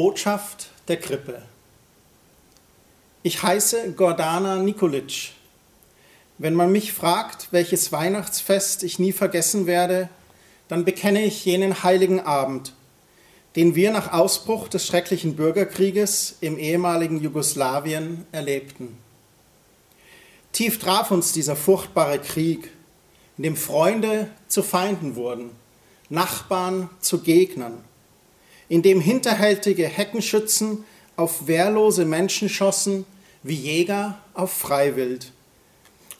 Botschaft der Krippe. Ich heiße Gordana Nikolic. Wenn man mich fragt, welches Weihnachtsfest ich nie vergessen werde, dann bekenne ich jenen heiligen Abend, den wir nach Ausbruch des schrecklichen Bürgerkrieges im ehemaligen Jugoslawien erlebten. Tief traf uns dieser furchtbare Krieg, in dem Freunde zu Feinden wurden, Nachbarn zu Gegnern in dem hinterhältige Heckenschützen auf wehrlose Menschen schossen, wie Jäger auf Freiwild.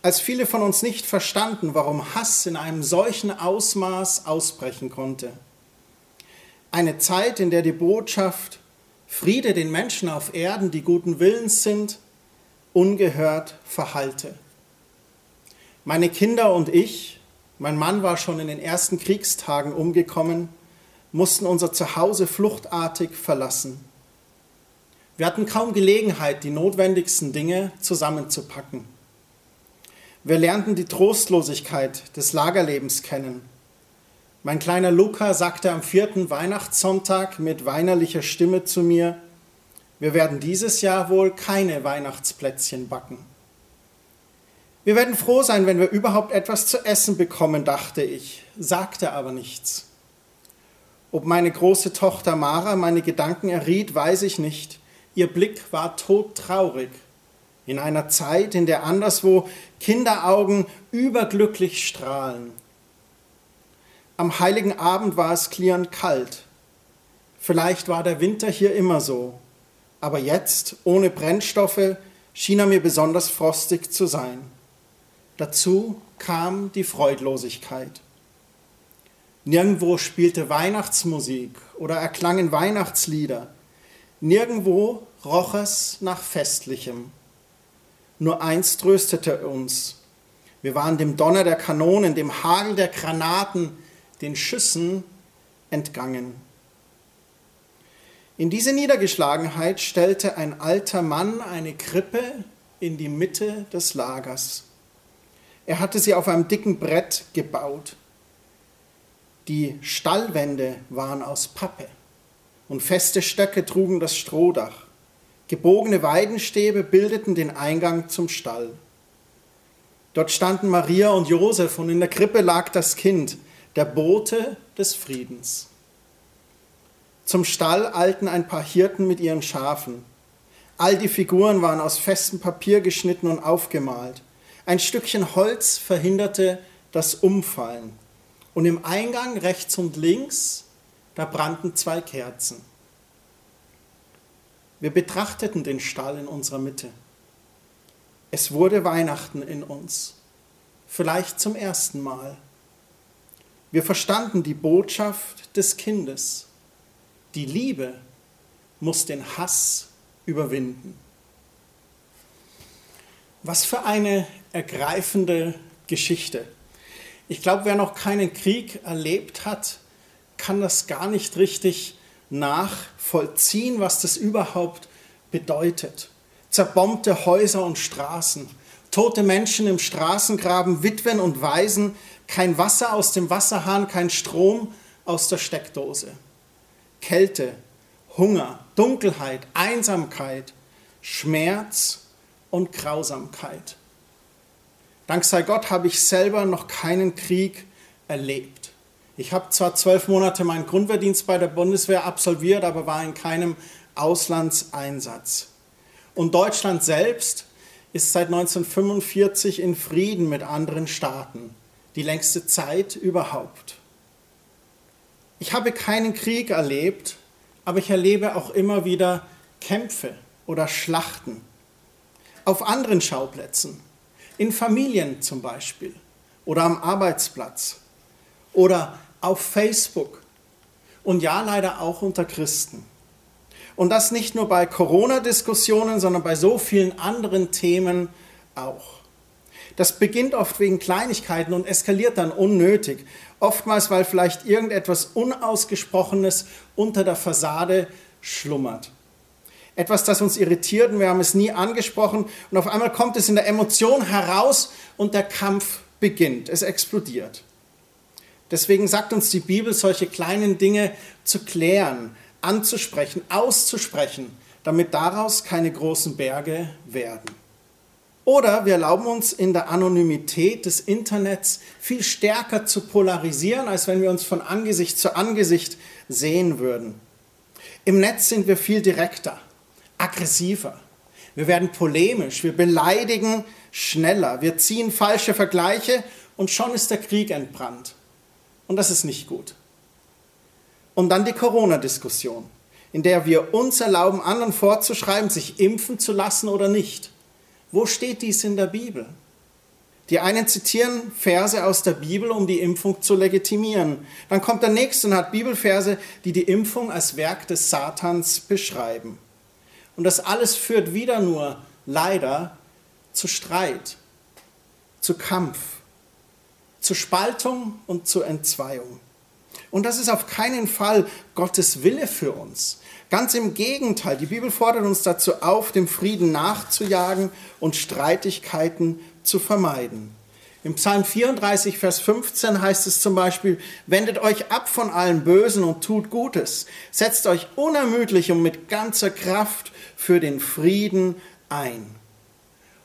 Als viele von uns nicht verstanden, warum Hass in einem solchen Ausmaß ausbrechen konnte. Eine Zeit, in der die Botschaft Friede den Menschen auf Erden, die guten Willens sind, ungehört verhallte. Meine Kinder und ich, mein Mann war schon in den ersten Kriegstagen umgekommen, mussten unser Zuhause fluchtartig verlassen. Wir hatten kaum Gelegenheit, die notwendigsten Dinge zusammenzupacken. Wir lernten die Trostlosigkeit des Lagerlebens kennen. Mein kleiner Luca sagte am vierten Weihnachtssonntag mit weinerlicher Stimme zu mir, wir werden dieses Jahr wohl keine Weihnachtsplätzchen backen. Wir werden froh sein, wenn wir überhaupt etwas zu essen bekommen, dachte ich, sagte aber nichts. Ob meine große Tochter Mara meine Gedanken erriet, weiß ich nicht. Ihr Blick war todtraurig. In einer Zeit, in der anderswo Kinderaugen überglücklich strahlen. Am heiligen Abend war es klirrend kalt. Vielleicht war der Winter hier immer so, aber jetzt, ohne Brennstoffe, schien er mir besonders frostig zu sein. Dazu kam die Freudlosigkeit. Nirgendwo spielte Weihnachtsmusik oder erklangen Weihnachtslieder. Nirgendwo roch es nach Festlichem. Nur eins tröstete uns. Wir waren dem Donner der Kanonen, dem Hagel der Granaten, den Schüssen entgangen. In diese Niedergeschlagenheit stellte ein alter Mann eine Krippe in die Mitte des Lagers. Er hatte sie auf einem dicken Brett gebaut. Die Stallwände waren aus Pappe und feste Stöcke trugen das Strohdach. Gebogene Weidenstäbe bildeten den Eingang zum Stall. Dort standen Maria und Josef und in der Krippe lag das Kind, der Bote des Friedens. Zum Stall eilten ein paar Hirten mit ihren Schafen. All die Figuren waren aus festem Papier geschnitten und aufgemalt. Ein Stückchen Holz verhinderte das Umfallen. Und im Eingang rechts und links, da brannten zwei Kerzen. Wir betrachteten den Stall in unserer Mitte. Es wurde Weihnachten in uns, vielleicht zum ersten Mal. Wir verstanden die Botschaft des Kindes. Die Liebe muss den Hass überwinden. Was für eine ergreifende Geschichte. Ich glaube, wer noch keinen Krieg erlebt hat, kann das gar nicht richtig nachvollziehen, was das überhaupt bedeutet. Zerbombte Häuser und Straßen, tote Menschen im Straßengraben, Witwen und Waisen, kein Wasser aus dem Wasserhahn, kein Strom aus der Steckdose. Kälte, Hunger, Dunkelheit, Einsamkeit, Schmerz und Grausamkeit. Dank sei Gott habe ich selber noch keinen Krieg erlebt. Ich habe zwar zwölf Monate meinen Grundwehrdienst bei der Bundeswehr absolviert, aber war in keinem Auslandseinsatz. Und Deutschland selbst ist seit 1945 in Frieden mit anderen Staaten, die längste Zeit überhaupt. Ich habe keinen Krieg erlebt, aber ich erlebe auch immer wieder Kämpfe oder Schlachten auf anderen Schauplätzen in Familien zum Beispiel oder am Arbeitsplatz oder auf Facebook und ja leider auch unter Christen. Und das nicht nur bei Corona-Diskussionen, sondern bei so vielen anderen Themen auch. Das beginnt oft wegen Kleinigkeiten und eskaliert dann unnötig. Oftmals, weil vielleicht irgendetwas Unausgesprochenes unter der Fassade schlummert etwas, das uns irritiert und wir haben es nie angesprochen und auf einmal kommt es in der Emotion heraus und der Kampf beginnt, es explodiert. Deswegen sagt uns die Bibel, solche kleinen Dinge zu klären, anzusprechen, auszusprechen, damit daraus keine großen Berge werden. Oder wir erlauben uns in der Anonymität des Internets viel stärker zu polarisieren, als wenn wir uns von Angesicht zu Angesicht sehen würden. Im Netz sind wir viel direkter, aggressiver. Wir werden polemisch, wir beleidigen schneller, wir ziehen falsche Vergleiche und schon ist der Krieg entbrannt. Und das ist nicht gut. Und dann die Corona-Diskussion, in der wir uns erlauben, anderen vorzuschreiben, sich impfen zu lassen oder nicht. Wo steht dies in der Bibel? Die einen zitieren Verse aus der Bibel, um die Impfung zu legitimieren. Dann kommt der nächste und hat Bibelverse, die die Impfung als Werk des Satans beschreiben. Und das alles führt wieder nur leider zu Streit, zu Kampf, zu Spaltung und zu Entzweiung. Und das ist auf keinen Fall Gottes Wille für uns. Ganz im Gegenteil, die Bibel fordert uns dazu auf, dem Frieden nachzujagen und Streitigkeiten zu vermeiden. Im Psalm 34, Vers 15 heißt es zum Beispiel, wendet euch ab von allem Bösen und tut Gutes, setzt euch unermüdlich und mit ganzer Kraft für den Frieden ein.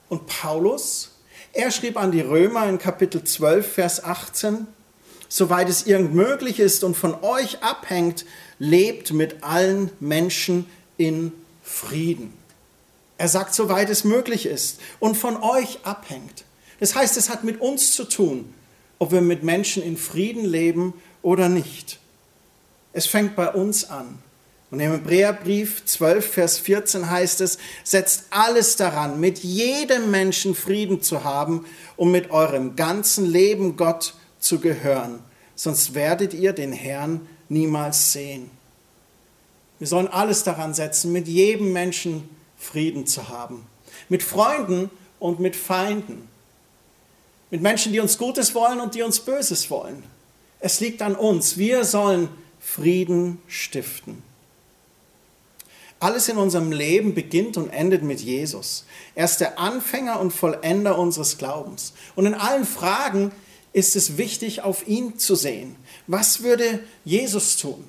Und Paulus, er schrieb an die Römer in Kapitel 12, Vers 18, soweit es irgend möglich ist und von euch abhängt, lebt mit allen Menschen in Frieden. Er sagt, soweit es möglich ist und von euch abhängt. Das heißt, es hat mit uns zu tun, ob wir mit Menschen in Frieden leben oder nicht. Es fängt bei uns an. Und im Hebräerbrief 12, Vers 14 heißt es, setzt alles daran, mit jedem Menschen Frieden zu haben, um mit eurem ganzen Leben Gott zu gehören, sonst werdet ihr den Herrn niemals sehen. Wir sollen alles daran setzen, mit jedem Menschen Frieden zu haben, mit Freunden und mit Feinden, mit Menschen, die uns Gutes wollen und die uns Böses wollen. Es liegt an uns, wir sollen Frieden stiften. Alles in unserem Leben beginnt und endet mit Jesus. Er ist der Anfänger und Vollender unseres Glaubens. Und in allen Fragen, ist es wichtig, auf ihn zu sehen. Was würde Jesus tun?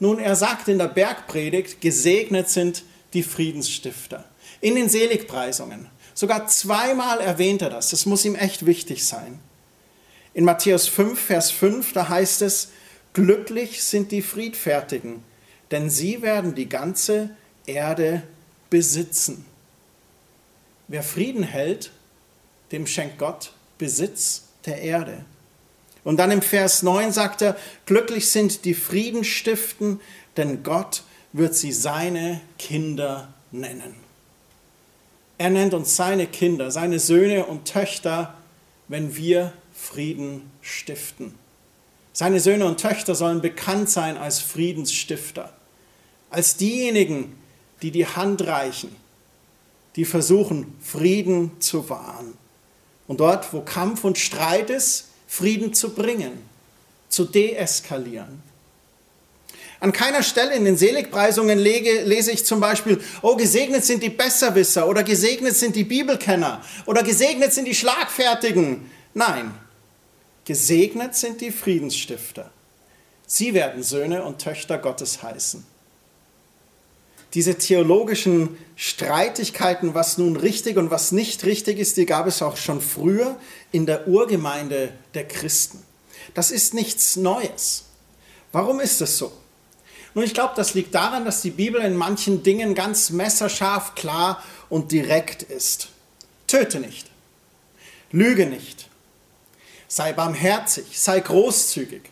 Nun, er sagt in der Bergpredigt, gesegnet sind die Friedensstifter. In den Seligpreisungen. Sogar zweimal erwähnt er das. Das muss ihm echt wichtig sein. In Matthäus 5, Vers 5, da heißt es, glücklich sind die Friedfertigen, denn sie werden die ganze Erde besitzen. Wer Frieden hält, dem schenkt Gott Besitz der Erde. Und dann im Vers 9 sagt er, glücklich sind die Frieden stiften, denn Gott wird sie seine Kinder nennen. Er nennt uns seine Kinder, seine Söhne und Töchter, wenn wir Frieden stiften. Seine Söhne und Töchter sollen bekannt sein als Friedensstifter, als diejenigen, die die Hand reichen, die versuchen, Frieden zu wahren und dort, wo Kampf und Streit ist, Frieden zu bringen, zu deeskalieren. An keiner Stelle in den Seligpreisungen lese ich zum Beispiel, oh, gesegnet sind die Besserwisser oder gesegnet sind die Bibelkenner oder gesegnet sind die Schlagfertigen. Nein, gesegnet sind die Friedensstifter. Sie werden Söhne und Töchter Gottes heißen diese theologischen Streitigkeiten, was nun richtig und was nicht richtig ist, die gab es auch schon früher in der Urgemeinde der Christen. Das ist nichts Neues. Warum ist das so? Nun, ich glaube, das liegt daran, dass die Bibel in manchen Dingen ganz messerscharf, klar und direkt ist. Töte nicht. Lüge nicht. Sei barmherzig, sei großzügig.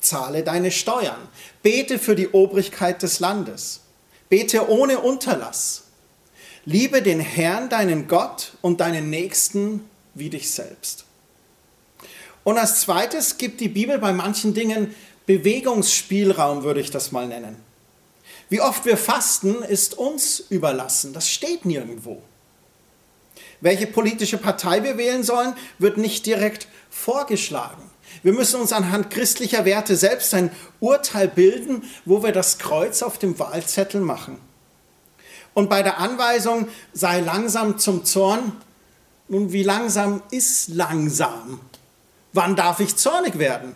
Zahle deine Steuern. Bete für die Obrigkeit des Landes. Bete ohne Unterlass. Liebe den Herrn, deinen Gott und deinen Nächsten wie dich selbst. Und als zweites gibt die Bibel bei manchen Dingen Bewegungsspielraum, würde ich das mal nennen. Wie oft wir fasten, ist uns überlassen. Das steht nirgendwo. Welche politische Partei wir wählen sollen, wird nicht direkt vorgeschlagen. Wir müssen uns anhand christlicher Werte selbst ein Urteil bilden, wo wir das Kreuz auf dem Wahlzettel machen. Und bei der Anweisung, sei langsam zum Zorn, nun, wie langsam ist langsam? Wann darf ich zornig werden?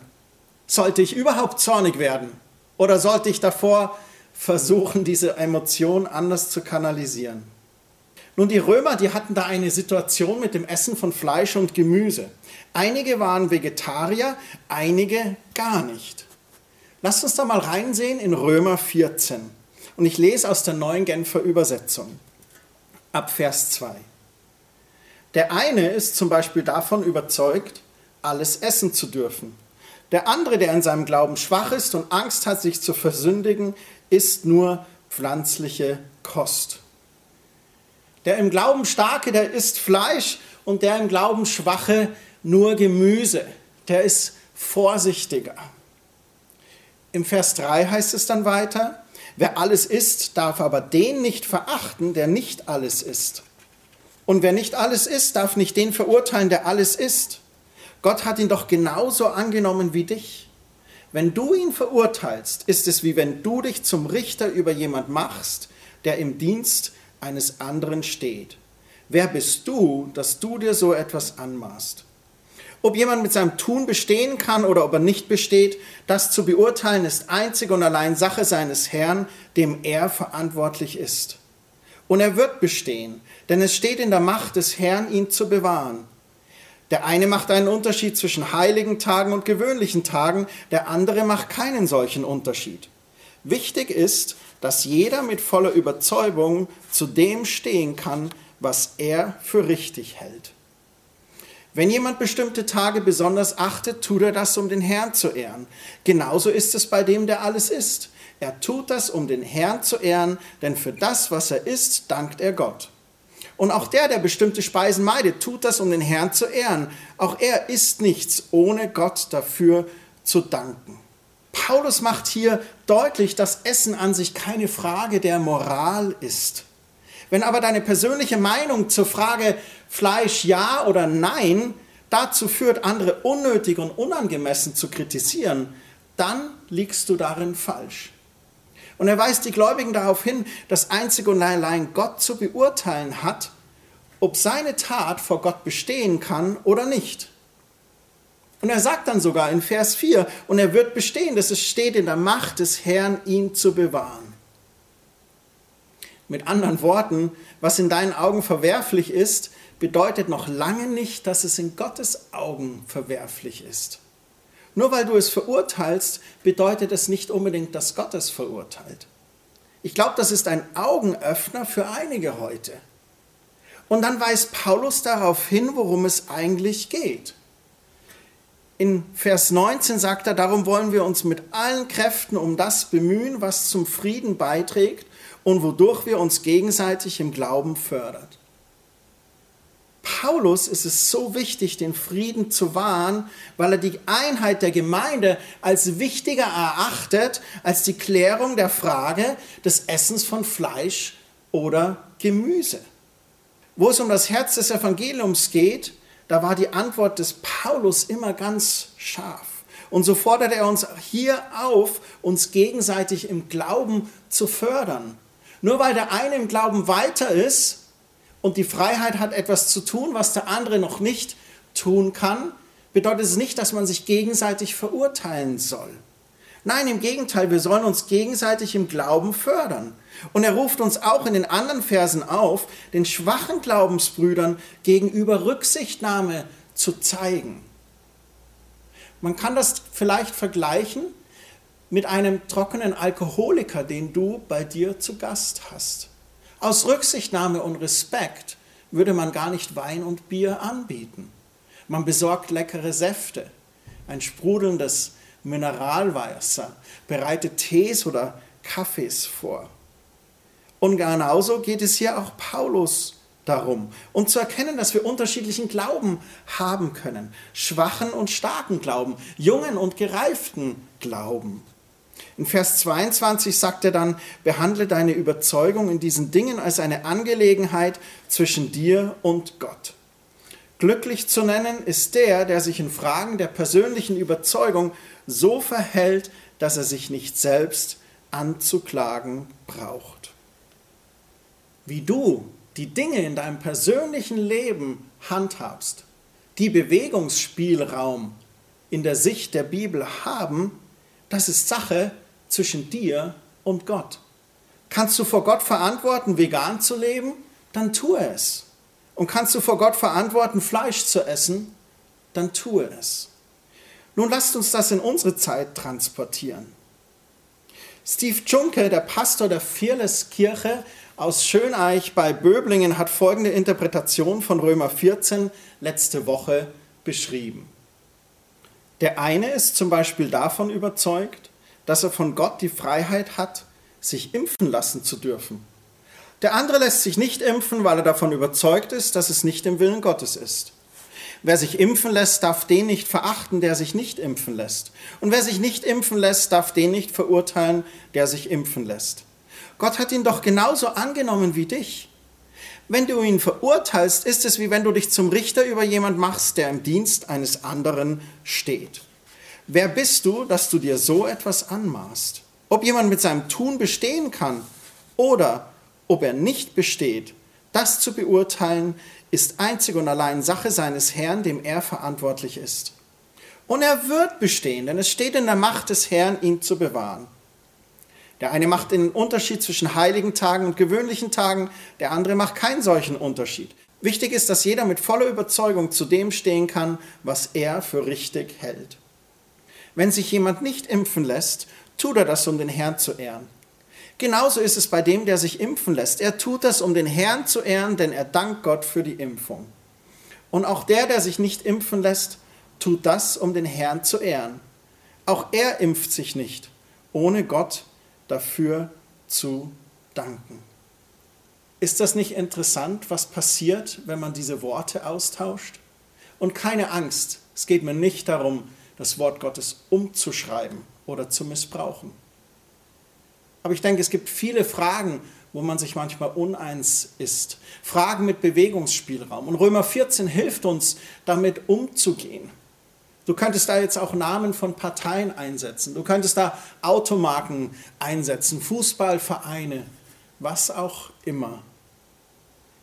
Sollte ich überhaupt zornig werden? Oder sollte ich davor versuchen, diese Emotion anders zu kanalisieren. Nun, die Römer, die hatten da eine Situation mit dem Essen von Fleisch und Gemüse. Einige waren Vegetarier, einige gar nicht. Lasst uns da mal reinsehen in Römer 14. Und ich lese aus der neuen Genfer Übersetzung ab Vers 2. Der eine ist zum Beispiel davon überzeugt, alles essen zu dürfen. Der andere, der in seinem Glauben schwach ist und Angst hat, sich zu versündigen, isst nur pflanzliche Kost. Der im Glauben starke, der isst Fleisch und der im Glauben schwache nur Gemüse. Der ist vorsichtiger. Im Vers 3 heißt es dann weiter, wer alles isst, darf aber den nicht verachten, der nicht alles isst. Und wer nicht alles isst, darf nicht den verurteilen, der alles isst. Gott hat ihn doch genauso angenommen wie dich. Wenn du ihn verurteilst, ist es wie wenn du dich zum Richter über jemand machst, der im Dienst eines anderen steht. Wer bist du, dass du dir so etwas anmaßt? Ob jemand mit seinem Tun bestehen kann oder ob er nicht besteht, das zu beurteilen ist einzig und allein Sache seines Herrn, dem er verantwortlich ist. Und er wird bestehen, denn es steht in der Macht des Herrn, ihn zu bewahren. Der eine macht einen Unterschied zwischen heiligen Tagen und gewöhnlichen Tagen, der andere macht keinen solchen Unterschied. Wichtig ist, dass jeder mit voller Überzeugung zu dem stehen kann, was er für richtig hält. Wenn jemand bestimmte Tage besonders achtet, tut er das, um den Herrn zu ehren. Genauso ist es bei dem, der alles isst. Er tut das, um den Herrn zu ehren, denn für das, was er isst, dankt er Gott. Und auch der, der bestimmte Speisen meidet, tut das, um den Herrn zu ehren. Auch er isst nichts, ohne Gott dafür zu danken. Paulus macht hier deutlich, dass Essen an sich keine Frage der Moral ist. Wenn aber deine persönliche Meinung zur Frage Fleisch ja oder nein dazu führt, andere unnötig und unangemessen zu kritisieren, dann liegst du darin falsch. Und er weist die Gläubigen darauf hin, dass einzig und allein Gott zu beurteilen hat, ob seine Tat vor Gott bestehen kann oder nicht. Und er sagt dann sogar in Vers 4, und er wird bestehen, dass es steht in der Macht des Herrn, ihn zu bewahren. Mit anderen Worten, was in deinen Augen verwerflich ist, bedeutet noch lange nicht, dass es in Gottes Augen verwerflich ist. Nur weil du es verurteilst, bedeutet es nicht unbedingt, dass Gott es verurteilt. Ich glaube, das ist ein Augenöffner für einige heute. Und dann weist Paulus darauf hin, worum es eigentlich geht. In Vers 19 sagt er, darum wollen wir uns mit allen Kräften um das bemühen, was zum Frieden beiträgt und wodurch wir uns gegenseitig im Glauben fördert. Paulus ist es so wichtig, den Frieden zu wahren, weil er die Einheit der Gemeinde als wichtiger erachtet als die Klärung der Frage des Essens von Fleisch oder Gemüse. Wo es um das Herz des Evangeliums geht, da war die Antwort des Paulus immer ganz scharf. Und so fordert er uns hier auf, uns gegenseitig im Glauben zu fördern, nur weil der eine im Glauben weiter ist und die Freiheit hat, etwas zu tun, was der andere noch nicht tun kann, bedeutet es nicht, dass man sich gegenseitig verurteilen soll. Nein, im Gegenteil, wir sollen uns gegenseitig im Glauben fördern. Und er ruft uns auch in den anderen Versen auf, den schwachen Glaubensbrüdern gegenüber Rücksichtnahme zu zeigen. Man kann das vielleicht vergleichen mit einem trockenen Alkoholiker, den du bei dir zu Gast hast. Aus Rücksichtnahme und Respekt würde man gar nicht Wein und Bier anbieten. Man besorgt leckere Säfte, ein sprudelndes Mineralwasser, bereitet Tees oder Kaffees vor. Und genauso geht es hier auch Paulus darum, um zu erkennen, dass wir unterschiedlichen Glauben haben können. Schwachen und starken Glauben, jungen und gereiften Glauben. In Vers 22 sagt er dann, behandle deine Überzeugung in diesen Dingen als eine Angelegenheit zwischen dir und Gott. Glücklich zu nennen ist der, der sich in Fragen der persönlichen Überzeugung so verhält, dass er sich nicht selbst anzuklagen braucht. Wie du die Dinge in deinem persönlichen Leben handhabst, die Bewegungsspielraum in der Sicht der Bibel haben, das ist Sache zwischen dir und Gott. Kannst du vor Gott verantworten, vegan zu leben? Dann tue es. Und kannst du vor Gott verantworten, Fleisch zu essen? Dann tue es. Nun lasst uns das in unsere Zeit transportieren. Steve Junke, der Pastor der Fearless Kirche aus Schöneich bei Böblingen, hat folgende Interpretation von Römer 14 letzte Woche beschrieben. Der eine ist zum Beispiel davon überzeugt, dass er von Gott die Freiheit hat, sich impfen lassen zu dürfen. Der andere lässt sich nicht impfen, weil er davon überzeugt ist, dass es nicht im Willen Gottes ist. Wer sich impfen lässt, darf den nicht verachten, der sich nicht impfen lässt. Und wer sich nicht impfen lässt, darf den nicht verurteilen, der sich impfen lässt. Gott hat ihn doch genauso angenommen wie dich. Wenn du ihn verurteilst, ist es wie wenn du dich zum Richter über jemand machst, der im Dienst eines anderen steht. Wer bist du, dass du dir so etwas anmaßt? Ob jemand mit seinem Tun bestehen kann oder ob er nicht besteht, das zu beurteilen, ist einzig und allein Sache seines Herrn, dem er verantwortlich ist. Und er wird bestehen, denn es steht in der Macht des Herrn, ihn zu bewahren. Der eine macht den Unterschied zwischen heiligen Tagen und gewöhnlichen Tagen, der andere macht keinen solchen Unterschied. Wichtig ist, dass jeder mit voller Überzeugung zu dem stehen kann, was er für richtig hält. Wenn sich jemand nicht impfen lässt, tut er das, um den Herrn zu ehren. Genauso ist es bei dem, der sich impfen lässt. Er tut das, um den Herrn zu ehren, denn er dankt Gott für die Impfung. Und auch der, der sich nicht impfen lässt, tut das, um den Herrn zu ehren. Auch er impft sich nicht, ohne Gott dafür zu danken. Ist das nicht interessant, was passiert, wenn man diese Worte austauscht? Und keine Angst, es geht mir nicht darum, das Wort Gottes umzuschreiben oder zu missbrauchen. Aber ich denke, es gibt viele Fragen, wo man sich manchmal uneins ist. Fragen mit Bewegungsspielraum. Und Römer 14 hilft uns, damit umzugehen. Du könntest da jetzt auch Namen von Parteien einsetzen. Du könntest da Automarken einsetzen, Fußballvereine, was auch immer.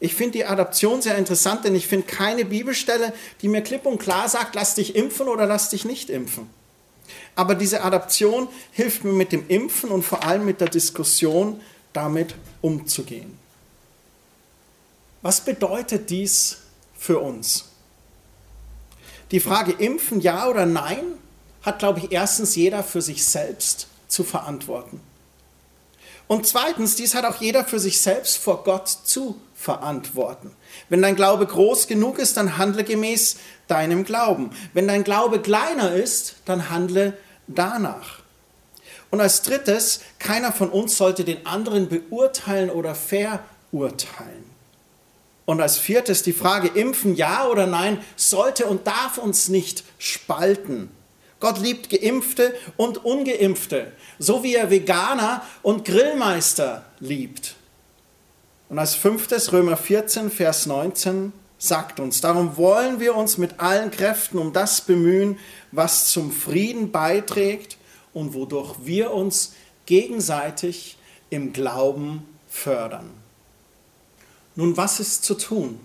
Ich finde die Adaption sehr interessant, denn ich finde keine Bibelstelle, die mir klipp und klar sagt, lass dich impfen oder lass dich nicht impfen. Aber diese Adaption hilft mir mit dem Impfen und vor allem mit der Diskussion damit umzugehen. Was bedeutet dies für uns? Die Frage impfen ja oder nein hat, glaube ich, erstens jeder für sich selbst zu verantworten. Und zweitens, dies hat auch jeder für sich selbst vor Gott zu verantworten. Wenn dein Glaube groß genug ist, dann handle gemäß deinem Glauben. Wenn dein Glaube kleiner ist, dann handle danach. Und als drittes, keiner von uns sollte den anderen beurteilen oder verurteilen. Und als viertes die Frage, impfen ja oder nein, sollte und darf uns nicht spalten. Gott liebt Geimpfte und Ungeimpfte, so wie er Veganer und Grillmeister liebt. Und als fünftes Römer 14, Vers 19 sagt uns, darum wollen wir uns mit allen Kräften um das bemühen, was zum Frieden beiträgt und wodurch wir uns gegenseitig im Glauben fördern. Nun, was ist zu tun?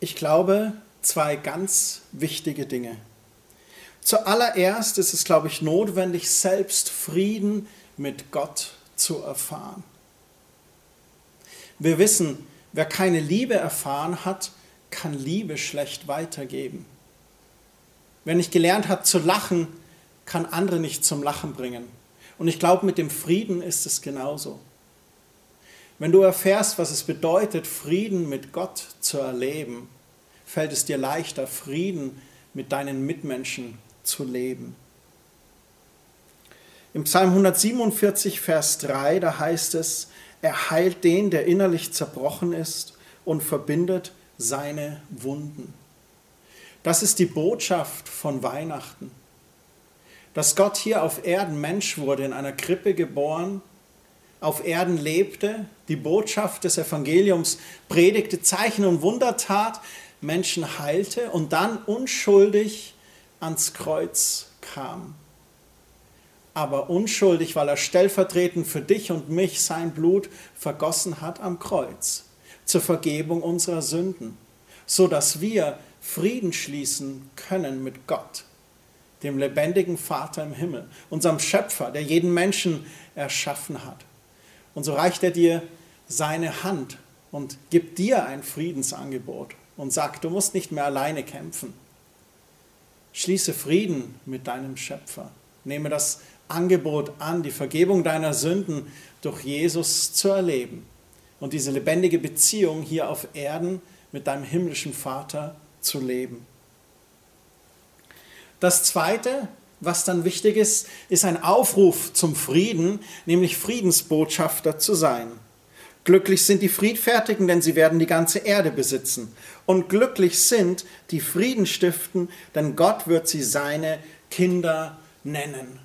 Ich glaube, zwei ganz wichtige Dinge. Zuallererst ist es, glaube ich, notwendig, selbst Frieden mit Gott zu erfahren. Wir wissen, wer keine Liebe erfahren hat, kann Liebe schlecht weitergeben. Wer nicht gelernt hat zu lachen, kann andere nicht zum Lachen bringen. Und ich glaube, mit dem Frieden ist es genauso. Wenn du erfährst, was es bedeutet, Frieden mit Gott zu erleben, fällt es dir leichter, Frieden mit deinen Mitmenschen zu leben. Im Psalm 147, Vers 3, da heißt es, er heilt den, der innerlich zerbrochen ist und verbindet seine Wunden. Das ist die Botschaft von Weihnachten. Dass Gott hier auf Erden Mensch wurde, in einer Krippe geboren, auf Erden lebte, die Botschaft des Evangeliums predigte, Zeichen und Wunder tat, Menschen heilte und dann unschuldig ans Kreuz kam aber unschuldig, weil er stellvertretend für dich und mich sein Blut vergossen hat am Kreuz zur Vergebung unserer Sünden, so dass wir Frieden schließen können mit Gott, dem lebendigen Vater im Himmel, unserem Schöpfer, der jeden Menschen erschaffen hat. Und so reicht er dir seine Hand und gibt dir ein Friedensangebot und sagt, du musst nicht mehr alleine kämpfen. Schließe Frieden mit deinem Schöpfer. Nehme das Angebot an, die Vergebung deiner Sünden durch Jesus zu erleben und diese lebendige Beziehung hier auf Erden mit deinem himmlischen Vater zu leben. Das Zweite, was dann wichtig ist, ist ein Aufruf zum Frieden, nämlich Friedensbotschafter zu sein. Glücklich sind die Friedfertigen, denn sie werden die ganze Erde besitzen. Und glücklich sind die Frieden stiften, denn Gott wird sie seine Kinder nennen.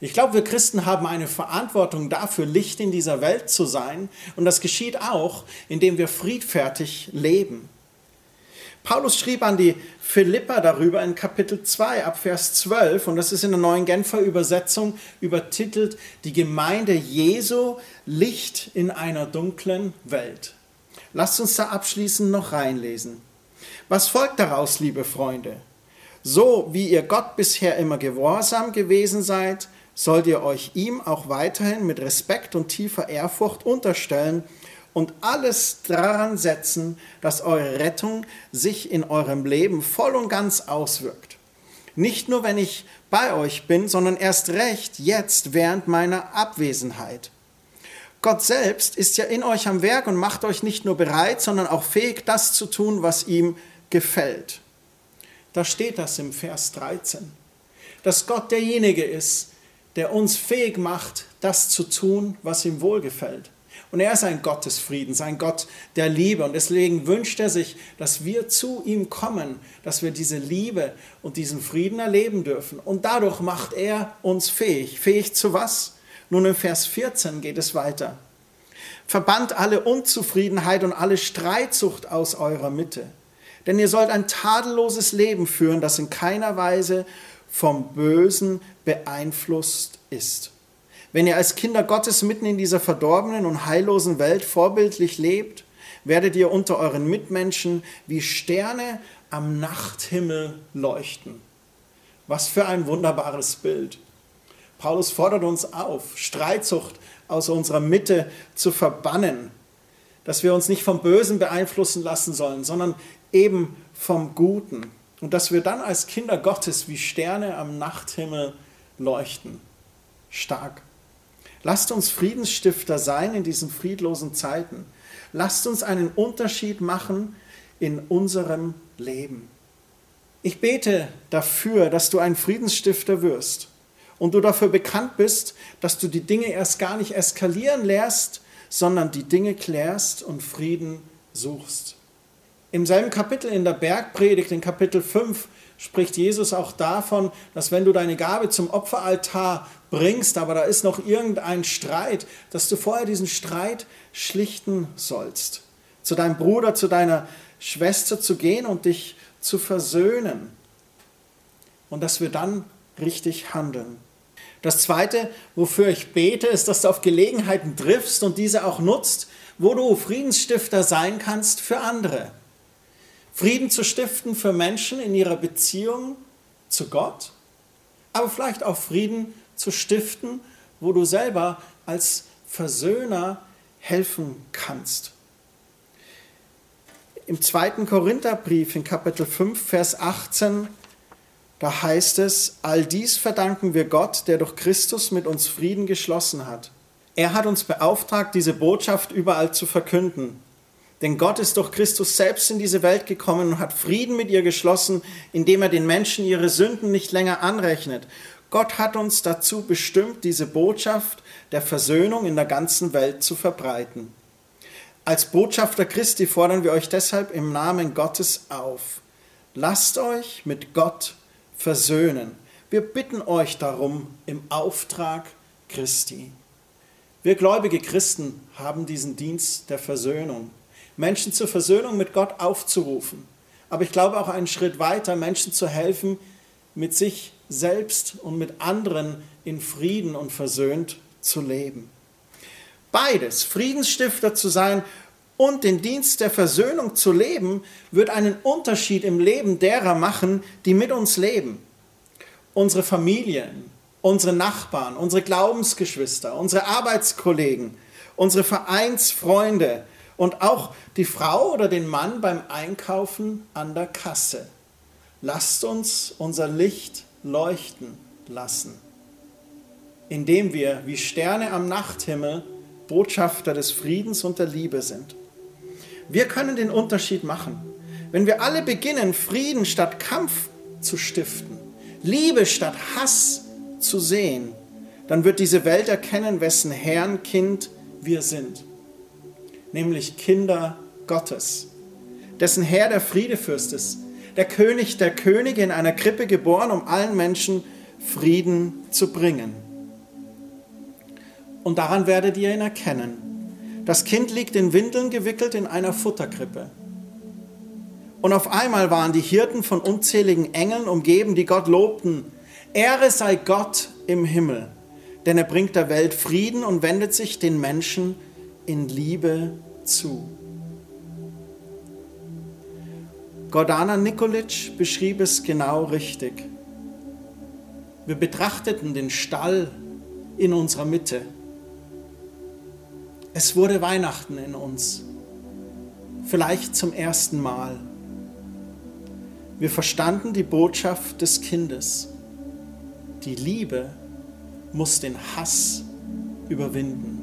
Ich glaube, wir Christen haben eine Verantwortung dafür, Licht in dieser Welt zu sein. Und das geschieht auch, indem wir friedfertig leben. Paulus schrieb an die Philippa darüber in Kapitel 2 ab Vers 12 und das ist in der neuen Genfer Übersetzung übertitelt Die Gemeinde Jesu Licht in einer dunklen Welt. Lasst uns da abschließend noch reinlesen. Was folgt daraus, liebe Freunde? So wie ihr Gott bisher immer gehorsam gewesen seid, sollt ihr euch ihm auch weiterhin mit Respekt und tiefer Ehrfurcht unterstellen und alles daran setzen, dass eure Rettung sich in eurem Leben voll und ganz auswirkt. Nicht nur, wenn ich bei euch bin, sondern erst recht jetzt während meiner Abwesenheit. Gott selbst ist ja in euch am Werk und macht euch nicht nur bereit, sondern auch fähig, das zu tun, was ihm gefällt. Da steht das im Vers 13, dass Gott derjenige ist, der uns fähig macht, das zu tun, was ihm wohlgefällt. Und er ist ein Gott des Friedens, ein Gott der Liebe. Und deswegen wünscht er sich, dass wir zu ihm kommen, dass wir diese Liebe und diesen Frieden erleben dürfen. Und dadurch macht er uns fähig. Fähig zu was? Nun im Vers 14 geht es weiter. Verbannt alle Unzufriedenheit und alle Streitsucht aus eurer Mitte. Denn ihr sollt ein tadelloses Leben führen, das in keiner Weise vom Bösen beeinflusst ist. Wenn ihr als Kinder Gottes mitten in dieser verdorbenen und heillosen Welt vorbildlich lebt, werdet ihr unter euren Mitmenschen wie Sterne am Nachthimmel leuchten. Was für ein wunderbares Bild. Paulus fordert uns auf, Streitsucht aus unserer Mitte zu verbannen, dass wir uns nicht vom Bösen beeinflussen lassen sollen, sondern eben vom Guten. Und dass wir dann als Kinder Gottes wie Sterne am Nachthimmel leuchten. Stark. Lasst uns Friedensstifter sein in diesen friedlosen Zeiten. Lasst uns einen Unterschied machen in unserem Leben. Ich bete dafür, dass du ein Friedensstifter wirst und du dafür bekannt bist, dass du die Dinge erst gar nicht eskalieren lässt, sondern die Dinge klärst und Frieden suchst. Im selben Kapitel in der Bergpredigt, in Kapitel 5, spricht Jesus auch davon, dass wenn du deine Gabe zum Opferaltar bringst, aber da ist noch irgendein Streit, dass du vorher diesen Streit schlichten sollst. Zu deinem Bruder, zu deiner Schwester zu gehen und dich zu versöhnen. Und dass wir dann richtig handeln. Das Zweite, wofür ich bete, ist, dass du auf Gelegenheiten triffst und diese auch nutzt, wo du Friedensstifter sein kannst für andere. Frieden zu stiften für Menschen in ihrer Beziehung zu Gott, aber vielleicht auch Frieden zu stiften, wo du selber als Versöhner helfen kannst. Im zweiten Korintherbrief in Kapitel 5, Vers 18, da heißt es, all dies verdanken wir Gott, der durch Christus mit uns Frieden geschlossen hat. Er hat uns beauftragt, diese Botschaft überall zu verkünden denn Gott ist durch Christus selbst in diese Welt gekommen und hat Frieden mit ihr geschlossen, indem er den Menschen ihre Sünden nicht länger anrechnet. Gott hat uns dazu bestimmt, diese Botschaft der Versöhnung in der ganzen Welt zu verbreiten. Als Botschafter Christi fordern wir euch deshalb im Namen Gottes auf. Lasst euch mit Gott versöhnen. Wir bitten euch darum im Auftrag Christi. Wir gläubige Christen haben diesen Dienst der Versöhnung. Menschen zur Versöhnung mit Gott aufzurufen. Aber ich glaube auch einen Schritt weiter, Menschen zu helfen, mit sich selbst und mit anderen in Frieden und versöhnt zu leben. Beides, Friedensstifter zu sein und den Dienst der Versöhnung zu leben, wird einen Unterschied im Leben derer machen, die mit uns leben. Unsere Familien, unsere Nachbarn, unsere Glaubensgeschwister, unsere Arbeitskollegen, unsere Vereinsfreunde und auch die Frau oder den Mann beim Einkaufen an der Kasse. Lasst uns unser Licht leuchten lassen, indem wir wie Sterne am Nachthimmel Botschafter des Friedens und der Liebe sind. Wir können den Unterschied machen, wenn wir alle beginnen, Frieden statt Kampf zu stiften, Liebe statt Hass zu sehen, dann wird diese Welt erkennen, wessen Herrn Kind wir sind, nämlich Kinder Gottes, dessen Herr der Friedefürst ist, der König der Könige in einer Krippe geboren, um allen Menschen Frieden zu bringen. Und daran werdet ihr ihn erkennen. Das Kind liegt in Windeln gewickelt in einer Futterkrippe. Und auf einmal waren die Hirten von unzähligen Engeln umgeben, die Gott lobten. Ehre sei Gott im Himmel, denn er bringt der Welt Frieden und wendet sich den Menschen in Liebe zu. Gordana Nikolic beschrieb es genau richtig. Wir betrachteten den Stall in unserer Mitte. Es wurde Weihnachten in uns, vielleicht zum ersten Mal. Wir verstanden die Botschaft des Kindes. Die Liebe muss den Hass überwinden.